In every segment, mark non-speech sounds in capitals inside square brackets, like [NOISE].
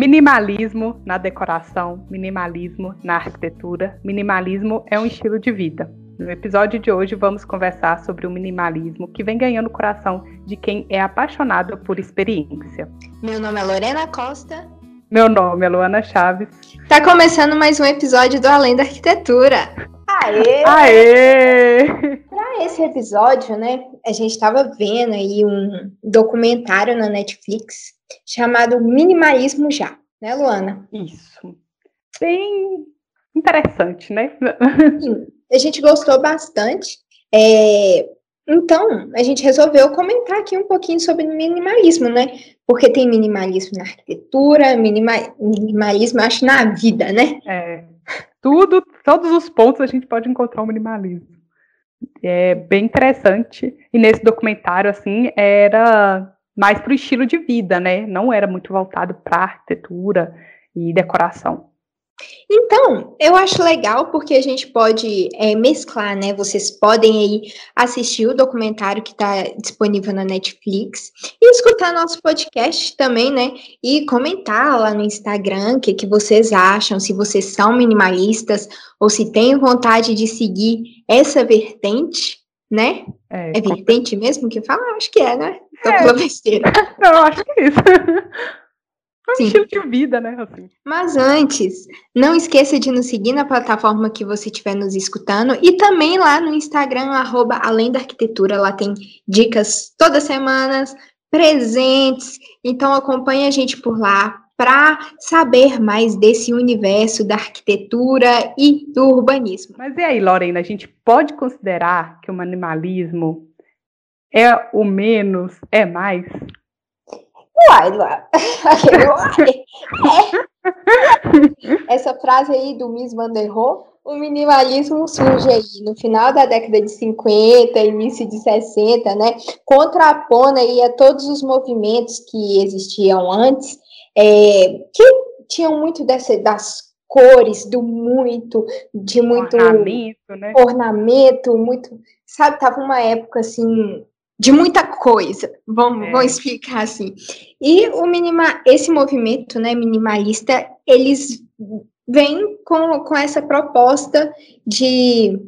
Minimalismo na decoração, minimalismo na arquitetura, minimalismo é um estilo de vida. No episódio de hoje vamos conversar sobre o minimalismo que vem ganhando o coração de quem é apaixonado por experiência. Meu nome é Lorena Costa. Meu nome é Luana Chaves. Tá começando mais um episódio do Além da Arquitetura. Aê! Aê! Para esse episódio, né, a gente estava vendo aí um documentário na Netflix chamado Minimalismo Já, né, Luana? Isso. Bem interessante, né? Sim, a gente gostou bastante. É, então, a gente resolveu comentar aqui um pouquinho sobre minimalismo, né? Porque tem minimalismo na arquitetura, minima, minimalismo, acho, na vida, né? É. Tudo, todos os pontos a gente pode encontrar o minimalismo. É bem interessante. E nesse documentário, assim, era mais para o estilo de vida, né? Não era muito voltado para arquitetura e decoração. Então, eu acho legal porque a gente pode é, mesclar, né? Vocês podem aí assistir o documentário que está disponível na Netflix e escutar nosso podcast também, né? E comentar lá no Instagram o que, que vocês acham, se vocês são minimalistas ou se têm vontade de seguir essa vertente, né? É, é vertente mesmo que fala? Acho que é, né? Tô é. besteira. [LAUGHS] Eu acho que é isso. [LAUGHS] É um Sim. estilo de vida, né? Assim. Mas antes, não esqueça de nos seguir na plataforma que você estiver nos escutando e também lá no Instagram, arroba Além da Arquitetura. Lá tem dicas todas semanas, presentes. Então acompanhe a gente por lá para saber mais desse universo da arquitetura e do urbanismo. Mas e aí, Lorena, a gente pode considerar que o minimalismo é o menos, é mais? Uai, uai. É. [LAUGHS] Essa frase aí do Miss Van der Rohe, o minimalismo surge aí no final da década de 50, início de 60, né? Contrapondo aí a todos os movimentos que existiam antes, é, que tinham muito dessa, das cores, do muito, de muito ornamento, né? ornamento muito, sabe, tava uma época assim de muita coisa, vamos, é. vamos explicar assim. E o minima, esse movimento né, minimalista, eles vêm com, com essa proposta de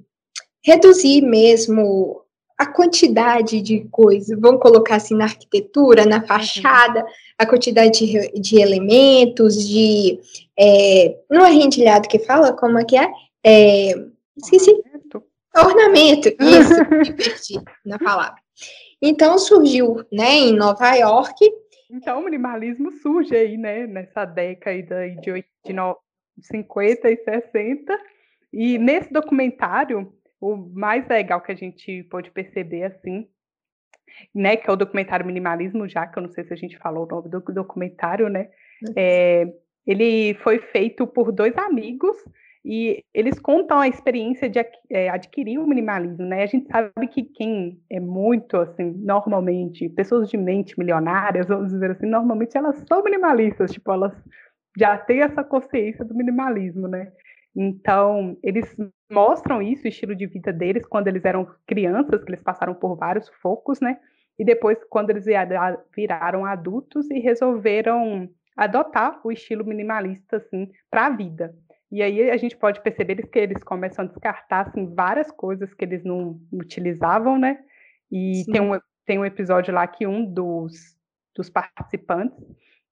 reduzir mesmo a quantidade de coisas, vamos colocar assim, na arquitetura, na fachada, a quantidade de, de elementos, de. É, não é rendilhado que fala, como é que é? é esqueci. Ornamento. Isso, [LAUGHS] me perdi na palavra. Então surgiu, né, em Nova York. Então o minimalismo surge aí, né, nessa década de, de, no, 50 e 60. E nesse documentário, o mais legal que a gente pode perceber assim, né, que é o documentário Minimalismo, já que eu não sei se a gente falou o nome do documentário, né? É, ele foi feito por dois amigos e eles contam a experiência de é, adquirir o minimalismo, né? A gente sabe que quem é muito, assim, normalmente, pessoas de mente milionárias, vamos dizer assim, normalmente elas são minimalistas, tipo, elas já têm essa consciência do minimalismo, né? Então, eles mostram isso, o estilo de vida deles, quando eles eram crianças, que eles passaram por vários focos, né? E depois, quando eles viraram adultos e resolveram adotar o estilo minimalista, assim, para a vida. E aí a gente pode perceber que eles começam a descartar assim, várias coisas que eles não utilizavam, né? E tem um, tem um episódio lá que um dos, dos participantes,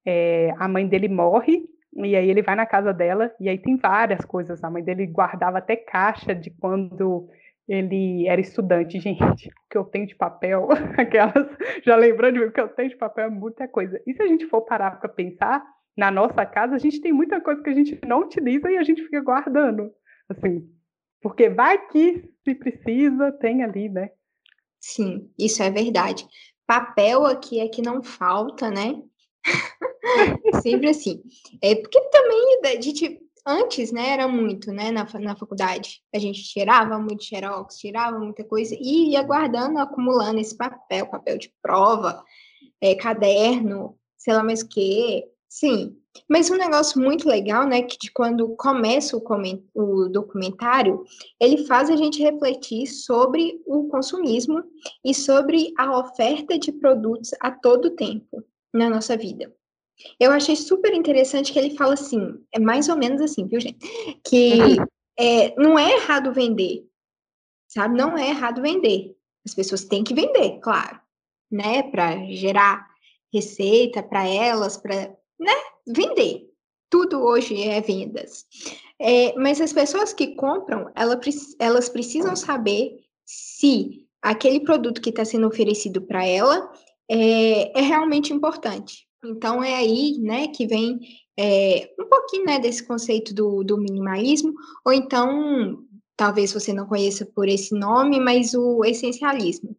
é, a mãe dele morre, e aí ele vai na casa dela, e aí tem várias coisas. A mãe dele guardava até caixa de quando ele era estudante, [LAUGHS] gente. O que eu tenho de papel, [LAUGHS] aquelas, já lembrando de mim, o que eu tenho de papel é muita coisa. E se a gente for parar para pensar, na nossa casa, a gente tem muita coisa que a gente não utiliza e a gente fica guardando, assim, porque vai que se precisa, tem ali, né? Sim, isso é verdade. Papel aqui é que não falta, né? [LAUGHS] Sempre assim. É porque também a gente antes, né, era muito, né, na, na faculdade. A gente tirava muito xerox, tirava muita coisa e ia guardando, acumulando esse papel, papel de prova, é, caderno, sei lá mais o que, Sim, mas um negócio muito legal, né, que de quando começa o, o, documentário, ele faz a gente refletir sobre o consumismo e sobre a oferta de produtos a todo tempo na nossa vida. Eu achei super interessante que ele fala assim, é mais ou menos assim, viu, gente? Que é, não é errado vender, sabe? Não é errado vender. As pessoas têm que vender, claro, né? Para gerar receita para elas, para, né? Vender. Tudo hoje é vendas. É, mas as pessoas que compram, ela, elas precisam saber se aquele produto que está sendo oferecido para ela é, é, realmente importante. Então é aí, né, que vem é, um pouquinho, né, desse conceito do, do minimalismo, ou então talvez você não conheça por esse nome, mas o essencialismo.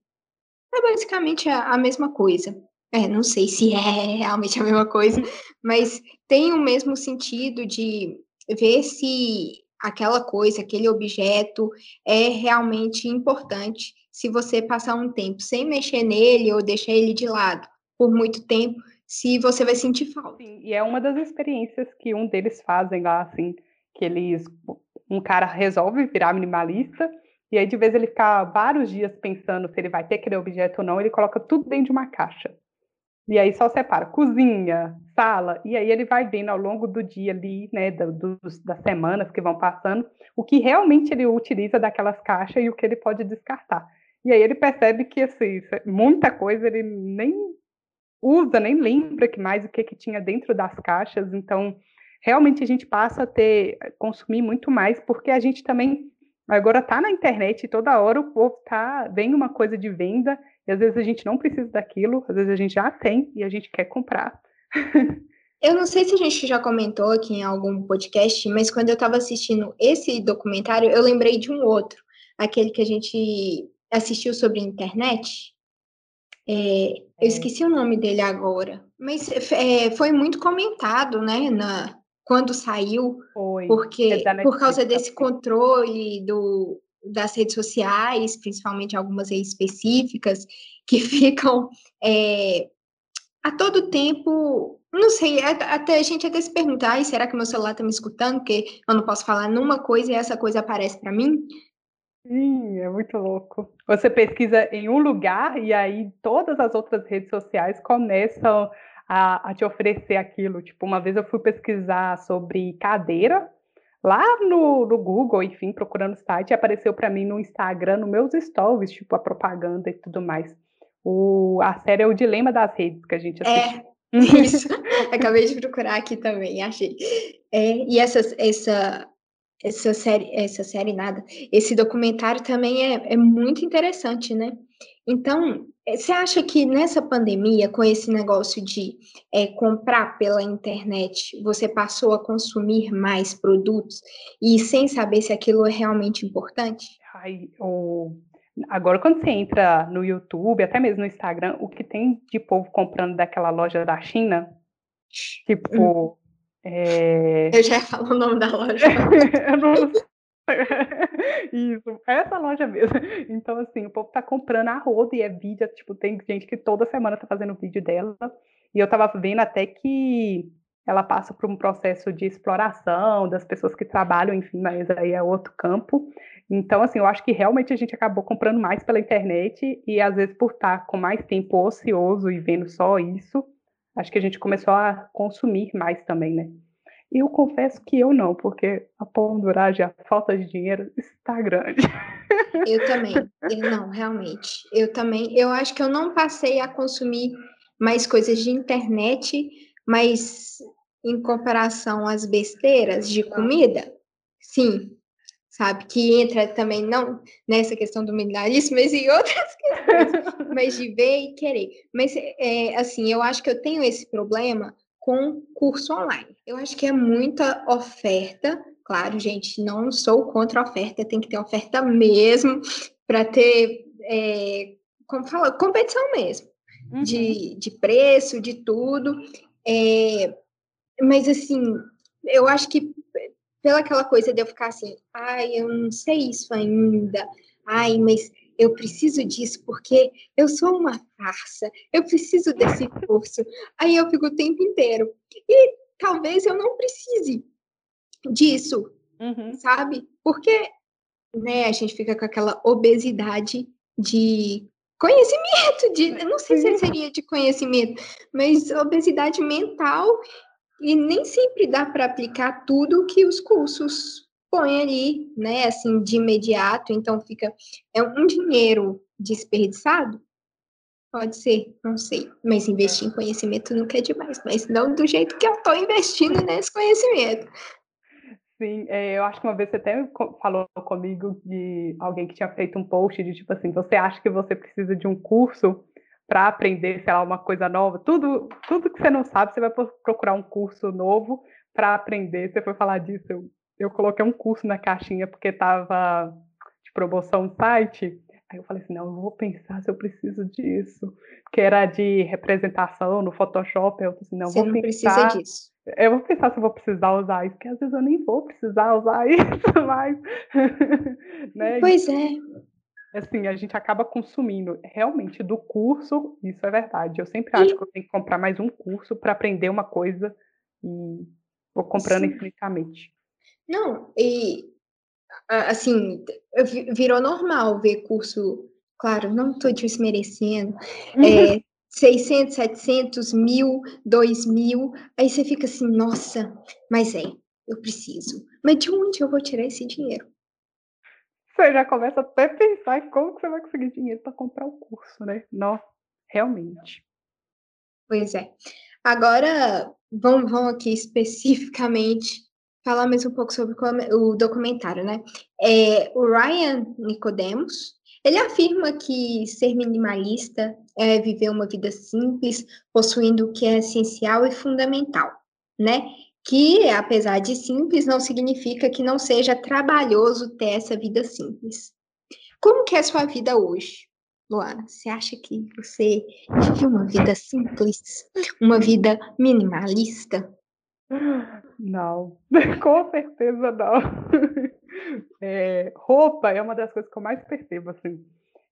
É basicamente a, a mesma coisa. É, não sei se é realmente a mesma coisa, mas tem o mesmo sentido de ver se aquela coisa, aquele objeto é realmente importante. Se você passar um tempo sem mexer nele ou deixar ele de lado por muito tempo, se você vai sentir falta. Sim, e é uma das experiências que um deles fazem lá, assim, que eles um cara resolve virar minimalista, e aí de vez ele ficar vários dias pensando se ele vai ter aquele objeto ou não, ele coloca tudo dentro de uma caixa. E aí só separa cozinha, sala, e aí ele vai vendo ao longo do dia ali, né, do, dos, das semanas que vão passando, o que realmente ele utiliza daquelas caixas e o que ele pode descartar. E aí ele percebe que assim, muita coisa ele nem usa, nem lembra que mais o que, que tinha dentro das caixas, então realmente a gente passa a ter, consumir muito mais, porque a gente também agora está na internet e toda hora o povo tá, vem uma coisa de venda, e às vezes a gente não precisa daquilo, às vezes a gente já tem e a gente quer comprar. Eu não sei se a gente já comentou aqui em algum podcast, mas quando eu estava assistindo esse documentário, eu lembrei de um outro, aquele que a gente assistiu sobre a internet. É, eu é. esqueci o nome dele agora, mas é, foi muito comentado, né, na, quando saiu, Foi, porque por causa desse controle do, das redes sociais, principalmente algumas específicas, [LAUGHS] que ficam é, a todo tempo, não sei, até a gente até se perguntar, será que meu celular está me escutando? Porque eu não posso falar numa coisa e essa coisa aparece para mim. Sim, é muito louco. Você pesquisa em um lugar e aí todas as outras redes sociais começam a, a te oferecer aquilo. Tipo, uma vez eu fui pesquisar sobre cadeira, lá no, no, Google, enfim, procurando o site, apareceu para mim no Instagram, nos meus stories, tipo, a propaganda e tudo mais. O, a série é o Dilema das Redes, que a gente assiste. É, [LAUGHS] isso. Acabei de procurar aqui também, achei. É, e essa, essa, essa série, essa série nada, esse documentário também é, é muito interessante, né? Então, eh, você acha que nessa pandemia, com esse negócio de é, comprar pela internet, você passou a consumir mais produtos e sem saber se aquilo é realmente importante? Ai, o... Agora, quando você entra no YouTube, até mesmo no Instagram, o que tem de povo comprando daquela loja da China, tipo. Hum. É... Eu já falo o nome da loja. [LAUGHS] eu não [LAUGHS] Isso, essa loja mesmo. Então, assim, o povo tá comprando a roda e é vídeo, tipo, tem gente que toda semana tá fazendo vídeo dela. E eu tava vendo até que ela passa por um processo de exploração das pessoas que trabalham, enfim, mas aí é outro campo. Então, assim, eu acho que realmente a gente acabou comprando mais pela internet e às vezes por estar com mais tempo ocioso e vendo só isso, acho que a gente começou a consumir mais também, né? Eu confesso que eu não, porque a ponduragem, a falta de dinheiro está grande. Eu [LAUGHS] também. Não, realmente. Eu também. Eu acho que eu não passei a consumir mais coisas de internet, mas em comparação às besteiras de comida, sim. Sabe? Que entra também, não nessa questão do minimalismo, mas em outras [LAUGHS] questões. mas de ver e querer. Mas, é, assim, eu acho que eu tenho esse problema com curso online. Eu acho que é muita oferta. Claro, gente, não sou contra a oferta, tem que ter oferta mesmo [LAUGHS] para ter, é, como fala, competição mesmo, uhum. de, de preço, de tudo. É, mas, assim, eu acho que pela aquela coisa de eu ficar assim, ai, eu não sei isso ainda, ai, mas eu preciso disso porque eu sou uma farsa, eu preciso desse curso. Aí eu fico o tempo inteiro. E talvez eu não precise disso, uhum. sabe? Porque né, a gente fica com aquela obesidade de conhecimento de, não sei se seria de conhecimento, mas obesidade mental e nem sempre dá para aplicar tudo que os cursos põem ali, né, assim, de imediato, então fica é um dinheiro desperdiçado. Pode ser, não sei, mas investir em conhecimento nunca é demais, mas não do jeito que eu estou investindo nesse conhecimento. Sim, é, eu acho que uma vez você até falou comigo de alguém que tinha feito um post de tipo assim, você acha que você precisa de um curso para aprender, sei lá, uma coisa nova? Tudo, tudo que você não sabe, você vai procurar um curso novo para aprender. Você foi falar disso, eu, eu coloquei um curso na caixinha porque estava de promoção no site. Aí eu falei assim, não, eu vou pensar se eu preciso disso. Que era de representação no Photoshop. Eu falei assim, não, Você vou não pensar. precisa disso. Eu vou pensar se eu vou precisar usar isso, porque às vezes eu nem vou precisar usar [LAUGHS] isso mais. [LAUGHS] né? Pois é. Assim, a gente acaba consumindo realmente do curso, isso é verdade. Eu sempre acho que eu tenho que comprar mais um curso para aprender uma coisa e vou comprando Sim. infinitamente. Não, e assim, virou normal ver curso, claro, não estou desmerecendo, é, 600, 700, mil, 2 mil, aí você fica assim, nossa, mas é, eu preciso. Mas de onde eu vou tirar esse dinheiro? Você já começa até a pensar em como que você vai conseguir dinheiro para comprar o curso, né? Não, realmente. Pois é. Agora, vamos, vamos aqui [LAUGHS] especificamente falar mais um pouco sobre o documentário, né? É, o Ryan Nicodemus, ele afirma que ser minimalista é viver uma vida simples, possuindo o que é essencial e fundamental, né? Que, apesar de simples, não significa que não seja trabalhoso ter essa vida simples. Como que é a sua vida hoje, Luana? Você acha que você vive uma vida simples, uma vida minimalista? Não, [LAUGHS] com certeza não. [LAUGHS] É, roupa é uma das coisas que eu mais percebo, assim,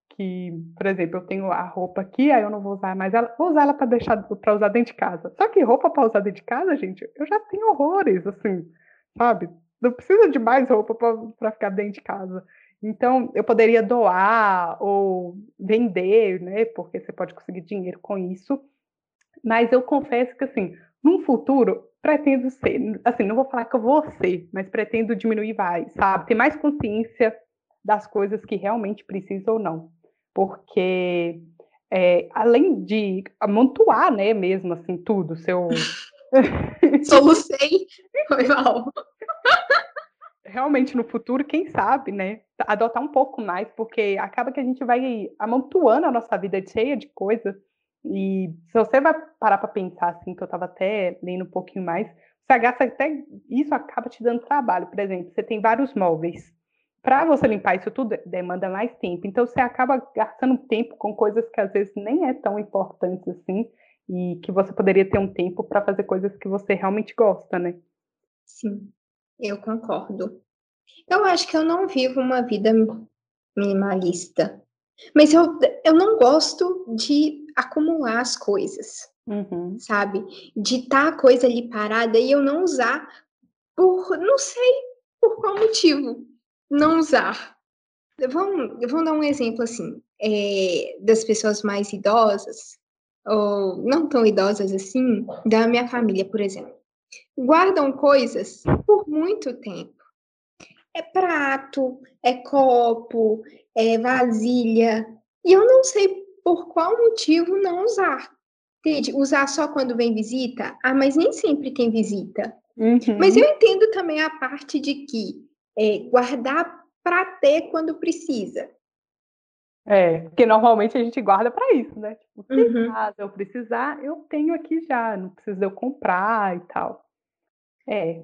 que, por exemplo, eu tenho a roupa aqui, aí eu não vou usar mais ela, vou usar ela para deixar para usar dentro de casa. Só que roupa para usar dentro de casa, gente, eu já tenho horrores, assim, sabe? Não precisa de mais roupa para ficar dentro de casa. Então, eu poderia doar ou vender, né? Porque você pode conseguir dinheiro com isso. Mas eu confesso que, assim, num futuro, pretendo ser, assim, não vou falar que eu vou ser, mas pretendo diminuir mais, sabe? Ter mais consciência das coisas que realmente preciso ou não. Porque, é, além de amontoar, né, mesmo, assim, tudo, seu... [LAUGHS] Solucei, foi mal. [LAUGHS] Realmente, no futuro, quem sabe, né, adotar um pouco mais, porque acaba que a gente vai amontoando a nossa vida cheia de coisas, e se você vai parar para pensar assim, que eu estava até lendo um pouquinho mais, você gasta até isso acaba te dando trabalho. Por exemplo, você tem vários móveis. Para você limpar isso tudo demanda mais tempo. Então você acaba gastando tempo com coisas que às vezes nem é tão importantes assim e que você poderia ter um tempo para fazer coisas que você realmente gosta, né? Sim, eu concordo. Eu acho que eu não vivo uma vida minimalista. Mas eu, eu não gosto de acumular as coisas, uhum. sabe? De estar a coisa ali parada e eu não usar por, não sei por qual motivo, não usar. Vamos, vamos dar um exemplo assim, é, das pessoas mais idosas, ou não tão idosas assim, da minha família, por exemplo. Guardam coisas por muito tempo. É prato, é copo, é vasilha. E eu não sei por qual motivo não usar. Entende? Usar só quando vem visita? Ah, mas nem sempre tem visita. Uhum. Mas eu entendo também a parte de que é, guardar para ter quando precisa. É, porque normalmente a gente guarda para isso, né? Tipo, se Uhum. caso eu precisar, eu tenho aqui já, não preciso eu comprar e tal. É,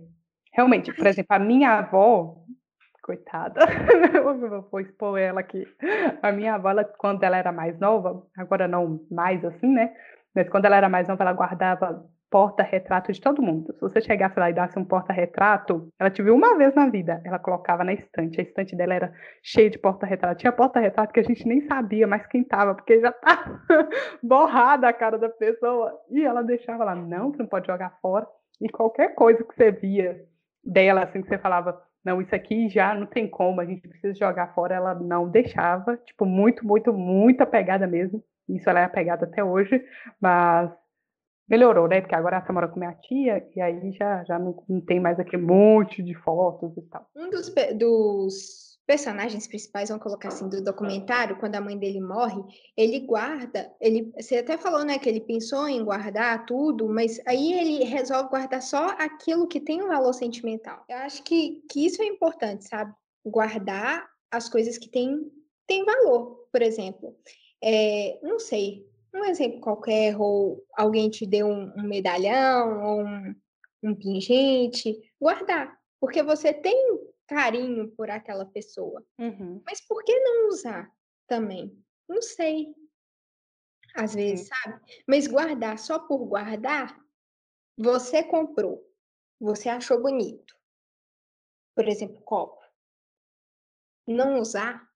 realmente, por exemplo, a minha avó, coitada, [LAUGHS] eu vou expor ela aqui. A minha avó, ela, quando ela era mais nova, agora não mais assim, né? Mas quando ela era mais nova, ela guardava porta-retrato de todo mundo. Se você chegasse lá e desse um porta-retrato, ela viu uma vez na vida, ela colocava na estante. A estante dela era cheia de porta-retrato. Tinha porta-retrato que a gente nem sabia mais quem tava, porque já tá [LAUGHS] borrada a cara da pessoa. E ela deixava lá, não, você não pode jogar fora. E qualquer coisa que você via dela, assim, que você falava, não, isso aqui já não tem como, a gente precisa jogar fora. Ela não deixava, tipo, muito, muito, muito apegada mesmo. Isso ela é apegada até hoje, mas melhorou, né? Porque agora ela tá morando com minha tia e aí já, já não, não tem mais aquele monte de fotos e tal. Um dos, dos personagens principais, vamos colocar assim, do documentário, quando a mãe dele morre, ele guarda, ele, você até falou, né, que ele pensou em guardar tudo, mas aí ele resolve guardar só aquilo que tem um valor sentimental. Eu acho que, que isso é importante, sabe? Guardar as coisas que têm, têm valor, por exemplo. É, não sei, um exemplo qualquer, ou alguém te deu um, um medalhão, ou um, um pingente, guardar. Porque você tem carinho por aquela pessoa. Uhum. Mas por que não usar também? Não sei. Às vezes, sabe? Mas guardar só por guardar, você comprou, você achou bonito. Por exemplo, copo. Não usar,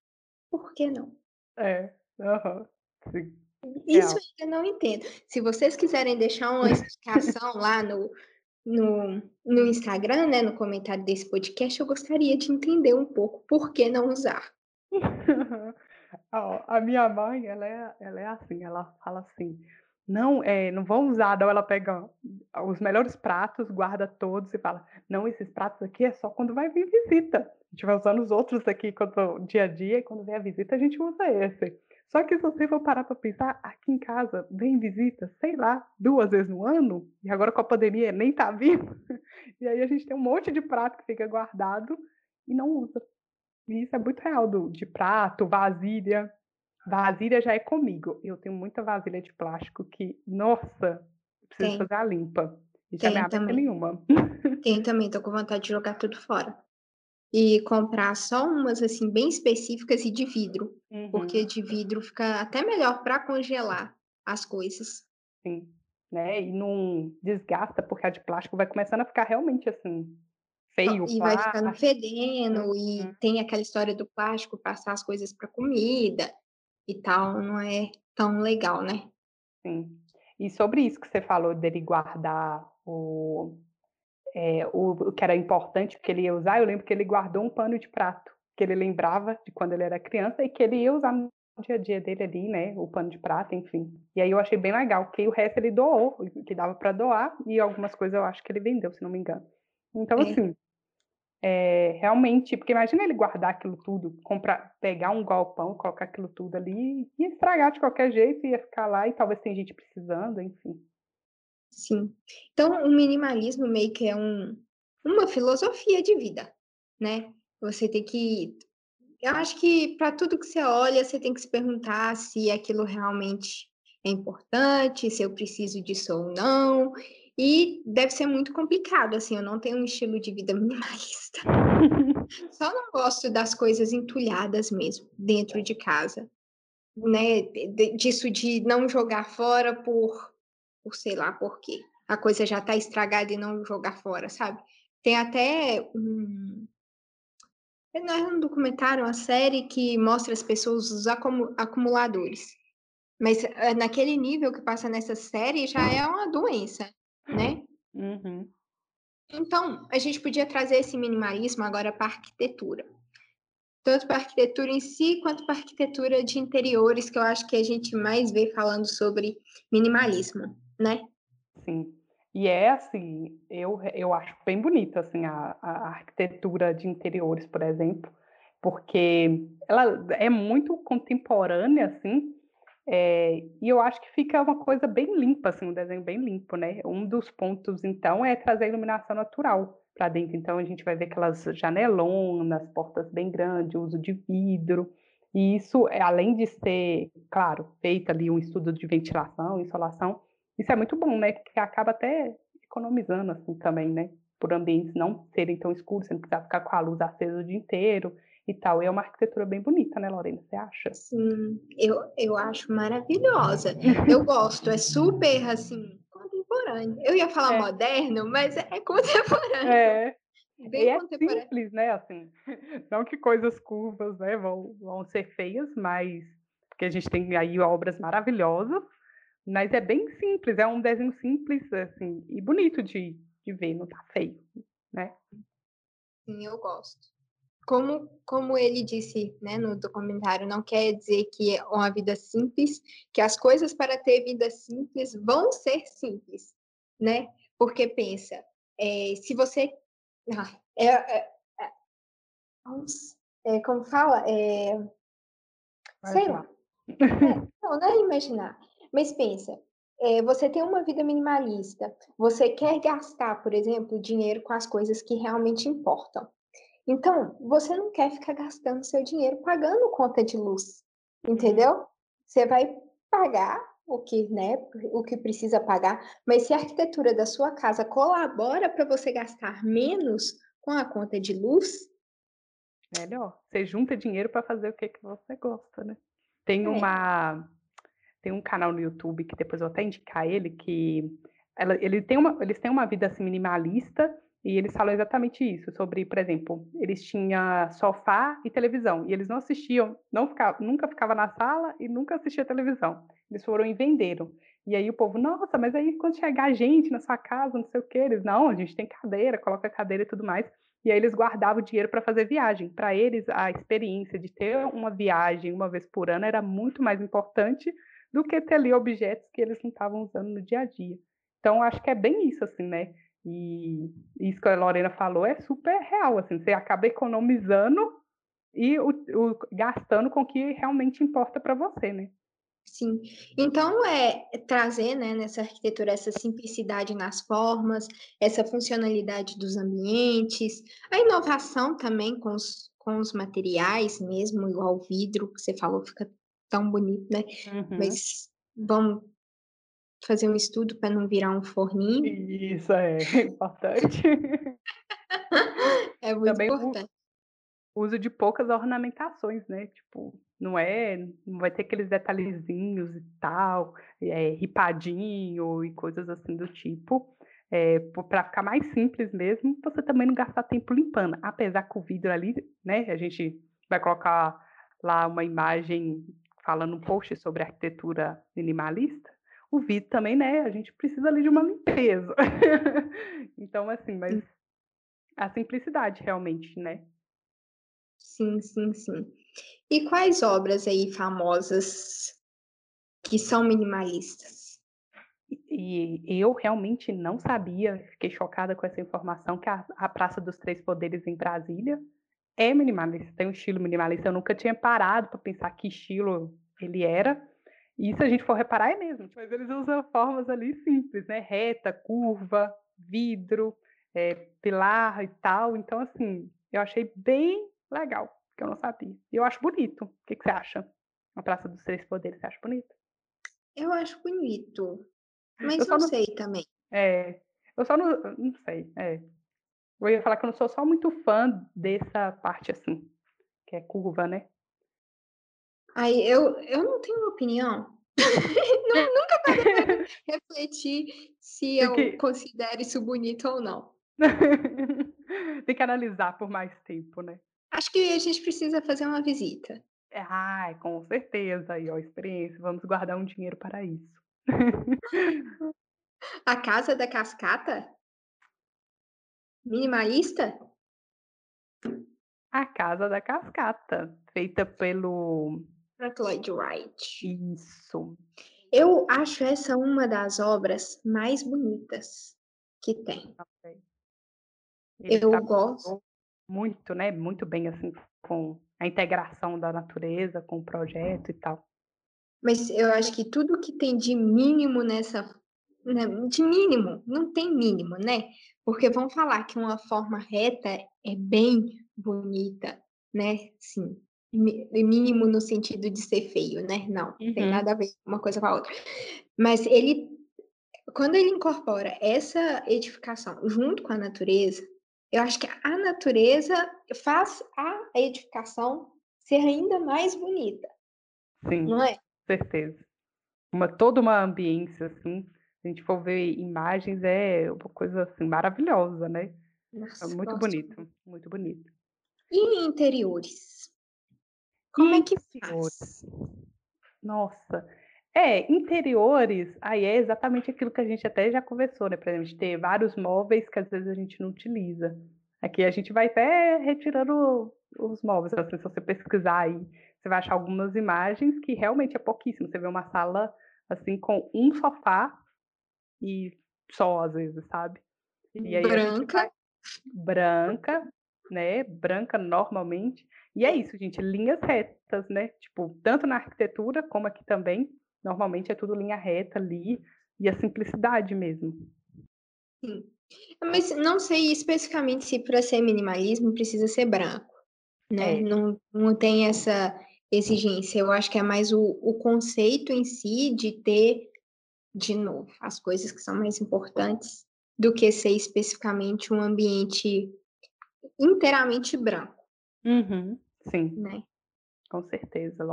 por que não? É, uhum. Sim. Isso é. eu não entendo. Se vocês quiserem deixar uma [LAUGHS] explicação lá no, no, no Instagram, né, no comentário desse podcast, eu gostaria de entender um pouco por que não usar. [LAUGHS] a minha mãe, ela é, ela é assim, ela fala assim, não, é, não vão usar, não, ela pega os melhores pratos, guarda todos e fala, não, esses pratos aqui é só quando vai vir visita. A gente vai usando os outros aqui quando, dia a dia, e quando vem a visita a gente usa esse. Só que se você for parar para pensar, aqui em casa vem visita, sei lá, duas vezes no ano, e agora com a pandemia nem tá vindo. [LAUGHS] E aí a gente tem um monte de prato que fica guardado e não usa. E isso é muito real do, de prato, vasilha. Vasilha já é comigo. Eu tenho muita vasilha de plástico que, nossa, preciso fazer a limpa. E já tem também. nenhuma. Tem [LAUGHS] também, tô com vontade de jogar tudo fora e comprar só umas assim bem específicas e de vidro, uhum. porque de vidro fica até melhor para congelar as coisas. Sim, né? E não desgasta, porque a de plástico vai começando a ficar realmente assim feio. E vai ficando fedendo uhum. e tem aquela história do plástico passar as coisas para comida e tal, não é tão legal, né? Sim. E sobre isso que você falou dele guardar o é, o, o, que era importante que ele ia usar, eu lembro que ele guardou um pano de prato, que ele lembrava de quando ele era criança e que ele ia usar no dia a dia dele ali, né, o pano de prata, enfim. E aí eu achei bem legal, que o resto ele doou, que dava para doar, e algumas coisas eu acho que ele vendeu, se não me engano. Então, assim, é, realmente, porque imagina ele guardar aquilo tudo, comprar, pegar um galpão, colocar aquilo tudo ali e estragar de qualquer jeito, ia ficar lá e talvez tem gente precisando, enfim. Sim. Então, o minimalismo meio que é um, uma filosofia de vida, né? Você tem que. Eu acho que para tudo que você olha, você tem que se perguntar se aquilo realmente é importante, se eu preciso disso ou não. E deve ser muito complicado, assim, eu não tenho um estilo de vida [LAUGHS] minimalista. Só não gosto das coisas entulhadas mesmo, dentro de casa. Né? Disso de não jogar fora por por sei lá por quê. A coisa já está estragada e não jogar fora, sabe? Tem até um. Não é um documentário, uma série que mostra as pessoas, os acumuladores. Mas eh, naquele nível que passa nessa série já é uma doença, né? Uhum. Então, a gente podia trazer esse minimalismo agora para a arquitetura. Tanto para a arquitetura em si, quanto para a arquitetura de interiores, que eu acho que a gente mais vê falando sobre minimalismo né? Sim. E é assim, eu, eu acho bem bonita assim, a, a arquitetura de interiores, por exemplo, porque ela é muito contemporânea, assim, é, e eu acho que fica uma coisa bem limpa, assim, um desenho bem limpo, né? Um dos pontos, então, é trazer a iluminação natural para dentro. Então, a gente vai ver aquelas janelonas, portas bem grandes, uso de vidro. E isso, além de ser, claro, feito ali um estudo de ventilação, insolação, isso é muito bom, né? Que acaba até economizando, assim, também, né? Por ambientes não serem tão escuros, você não precisa ficar com a luz acesa o dia inteiro e tal. E é uma arquitetura bem bonita, né, Lorena? Você acha? Sim, eu, eu acho maravilhosa. Eu gosto, é super, assim, contemporâneo. Eu ia falar é. moderno, mas é contemporâneo. É. Bem e é simples, né? Assim, [LAUGHS] não que coisas curvas, né, vão, vão ser feias, mas porque a gente tem aí obras maravilhosas mas é bem simples, é um desenho simples, assim, e bonito de, de ver, não tá feio, né? Sim, eu gosto. Como, como ele disse né, no documentário, não quer dizer que é uma vida simples, que as coisas para ter vida simples vão ser simples, né? Porque pensa, é, se você. Ah, é, é, é, é, como fala? É, sei lá. É, não, não é imaginar. Mas pensa, é, você tem uma vida minimalista, você quer gastar, por exemplo, dinheiro com as coisas que realmente importam. Então, você não quer ficar gastando seu dinheiro pagando conta de luz, entendeu? Você vai pagar o que, né, o que precisa pagar, mas se a arquitetura da sua casa colabora para você gastar menos com a conta de luz, melhor. Você junta dinheiro para fazer o que que você gosta, né? Tem é. uma tem um canal no YouTube que depois eu vou até indicar ele, que ela, ele tem uma, eles têm uma vida assim, minimalista e eles falam exatamente isso, sobre, por exemplo, eles tinham sofá e televisão, e eles não assistiam, não ficava, nunca ficava na sala e nunca assistia televisão. Eles foram e venderam. E aí o povo, nossa, mas aí quando chegar gente na sua casa, não sei o que, eles, não, a gente tem cadeira, coloca cadeira e tudo mais. E aí eles guardavam o dinheiro para fazer viagem. Para eles, a experiência de ter uma viagem uma vez por ano era muito mais importante do que ter ali objetos que eles não estavam usando no dia a dia. Então, acho que é bem isso, assim, né? E isso que a Lorena falou é super real, assim, você acaba economizando e o, o gastando com o que realmente importa para você, né? Sim. Então, é trazer né, nessa arquitetura essa simplicidade nas formas, essa funcionalidade dos ambientes, a inovação também com os, com os materiais mesmo, igual o vidro, que você falou, fica tão bonito, né? Uhum. Mas vamos fazer um estudo para não virar um forninho. Isso é importante. [LAUGHS] é muito Também importante. Uso de poucas ornamentações, né? Tipo, não é, não vai ter aqueles detalhezinhos e tal, é, ripadinho e coisas assim do tipo. É, para ficar mais simples mesmo, você também não gastar tempo limpando. Apesar que o vidro ali, né? A gente vai colocar lá uma imagem falando um post sobre arquitetura minimalista, o vidro também, né? A gente precisa ali de uma limpeza. [LAUGHS] então, assim, mas a simplicidade realmente, né? Sim, sim, sim. E quais obras aí famosas que são minimalistas? E eu realmente não sabia, fiquei chocada com essa informação, que a, a Praça dos Três Poderes em Brasília é minimalista, tem um estilo minimalista. Eu nunca tinha parado para pensar que estilo ele era. E se a gente for reparar, é mesmo. Mas eles usam formas ali simples, né? Reta, curva, vidro, é, pilar e tal. Então, assim, eu achei bem legal, que eu não sabia. E eu acho bonito. O que, que você acha? A Praça dos Três Poderes, você acha bonito? Eu acho bonito. Mas eu não, não sei também. É, eu só não, não sei. É, eu ia falar que eu não sou só muito fã dessa parte assim, que é curva, né? Aí eu, eu não tenho opinião. [LAUGHS] [LAUGHS] nunca parei refletir se eu que... considero isso bonito ou não. [LAUGHS] Tem que analisar por mais tempo, né? Acho que a gente precisa fazer uma visita. Ai, com certeza. Aí, ó, experiência. Vamos guardar um dinheiro para isso. A Casa da Cascata? Minimalista? A Casa da Cascata, feita pelo Frank Lloyd Wright. Isso. Eu acho essa uma das obras mais bonitas que tem. Ele eu gosto muito, né? Muito bem assim com a integração da natureza com o projeto e tal. Mas eu acho que tudo que tem de mínimo nessa de mínimo, não tem mínimo, né? Porque vão falar que uma forma reta é bem bonita, né? Sim. Mínimo no sentido de ser feio, né? Não, uhum. tem nada a ver uma coisa com a outra. Mas ele, quando ele incorpora essa edificação junto com a natureza, eu acho que a natureza faz a edificação ser ainda mais bonita. Sim, não é? certeza. Uma, toda uma ambiência, assim, a gente for ver imagens, é uma coisa assim maravilhosa, né? Nossa, é muito bonito, muito bonito. E interiores? Como é que faz? Nossa, é, interiores, aí é exatamente aquilo que a gente até já conversou, né? Por exemplo, de ter vários móveis que às vezes a gente não utiliza. Aqui a gente vai até retirando os móveis. Assim, se você pesquisar aí, você vai achar algumas imagens que realmente é pouquíssimo. Você vê uma sala assim com um sofá e só às vezes, sabe? E branca. Vai... branca, né? Branca normalmente. E é isso, gente, linhas retas, né? Tipo, tanto na arquitetura como aqui também, normalmente é tudo linha reta ali e a simplicidade mesmo. Sim. Mas não sei especificamente se para ser minimalismo precisa ser branco, né? É. Não, não tem essa exigência. Eu acho que é mais o, o conceito em si de ter, de novo, as coisas que são mais importantes do que ser especificamente um ambiente inteiramente branco. Uhum, sim. Né? Com certeza.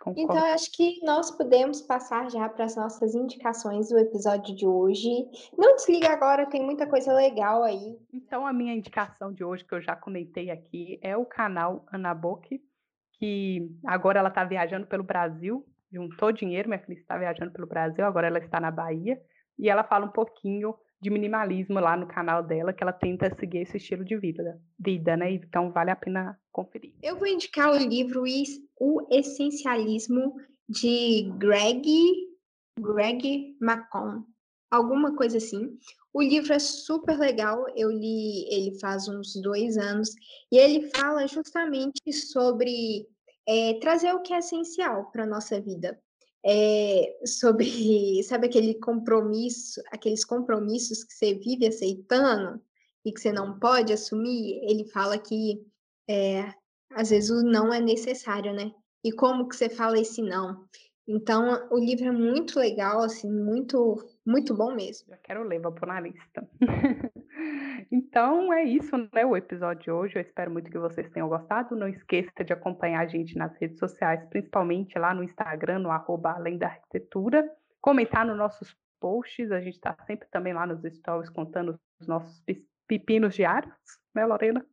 Concordo. Então, acho que nós podemos passar já para as nossas indicações do episódio de hoje. Não desliga agora, tem muita coisa legal aí. Então, a minha indicação de hoje, que eu já comentei aqui, é o canal Anaboque, que agora ela está viajando pelo Brasil, juntou dinheiro, minha filha está viajando pelo Brasil, agora ela está na Bahia, e ela fala um pouquinho de minimalismo lá no canal dela, que ela tenta seguir esse estilo de vida, vida, né? Então vale a pena conferir. Eu vou indicar o livro O Essencialismo de Greg Greg McCon, alguma coisa assim. O livro é super legal, eu li ele faz uns dois anos, e ele fala justamente sobre é, trazer o que é essencial para a nossa vida é, sobre, [LAUGHS] sabe aquele compromisso, aqueles compromissos que você vive aceitando e que você não pode assumir, ele fala que é, às vezes o não é necessário, né? E como que você fala esse não? Então, o livro é muito legal, assim, muito, muito bom mesmo. Já quero ler, vou pôr na lista. [LAUGHS] então, é isso, né, o episódio de hoje. Eu espero muito que vocês tenham gostado. Não esqueça de acompanhar a gente nas redes sociais, principalmente lá no Instagram, no arroba Além da Arquitetura. Comentar nos nossos posts. A gente está sempre também lá nos stories contando os nossos pepinos diários, né, Lorena?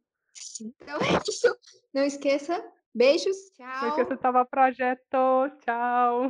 Então é isso. Não esqueça Beijos, tchau. Porque você estava projeto, tchau.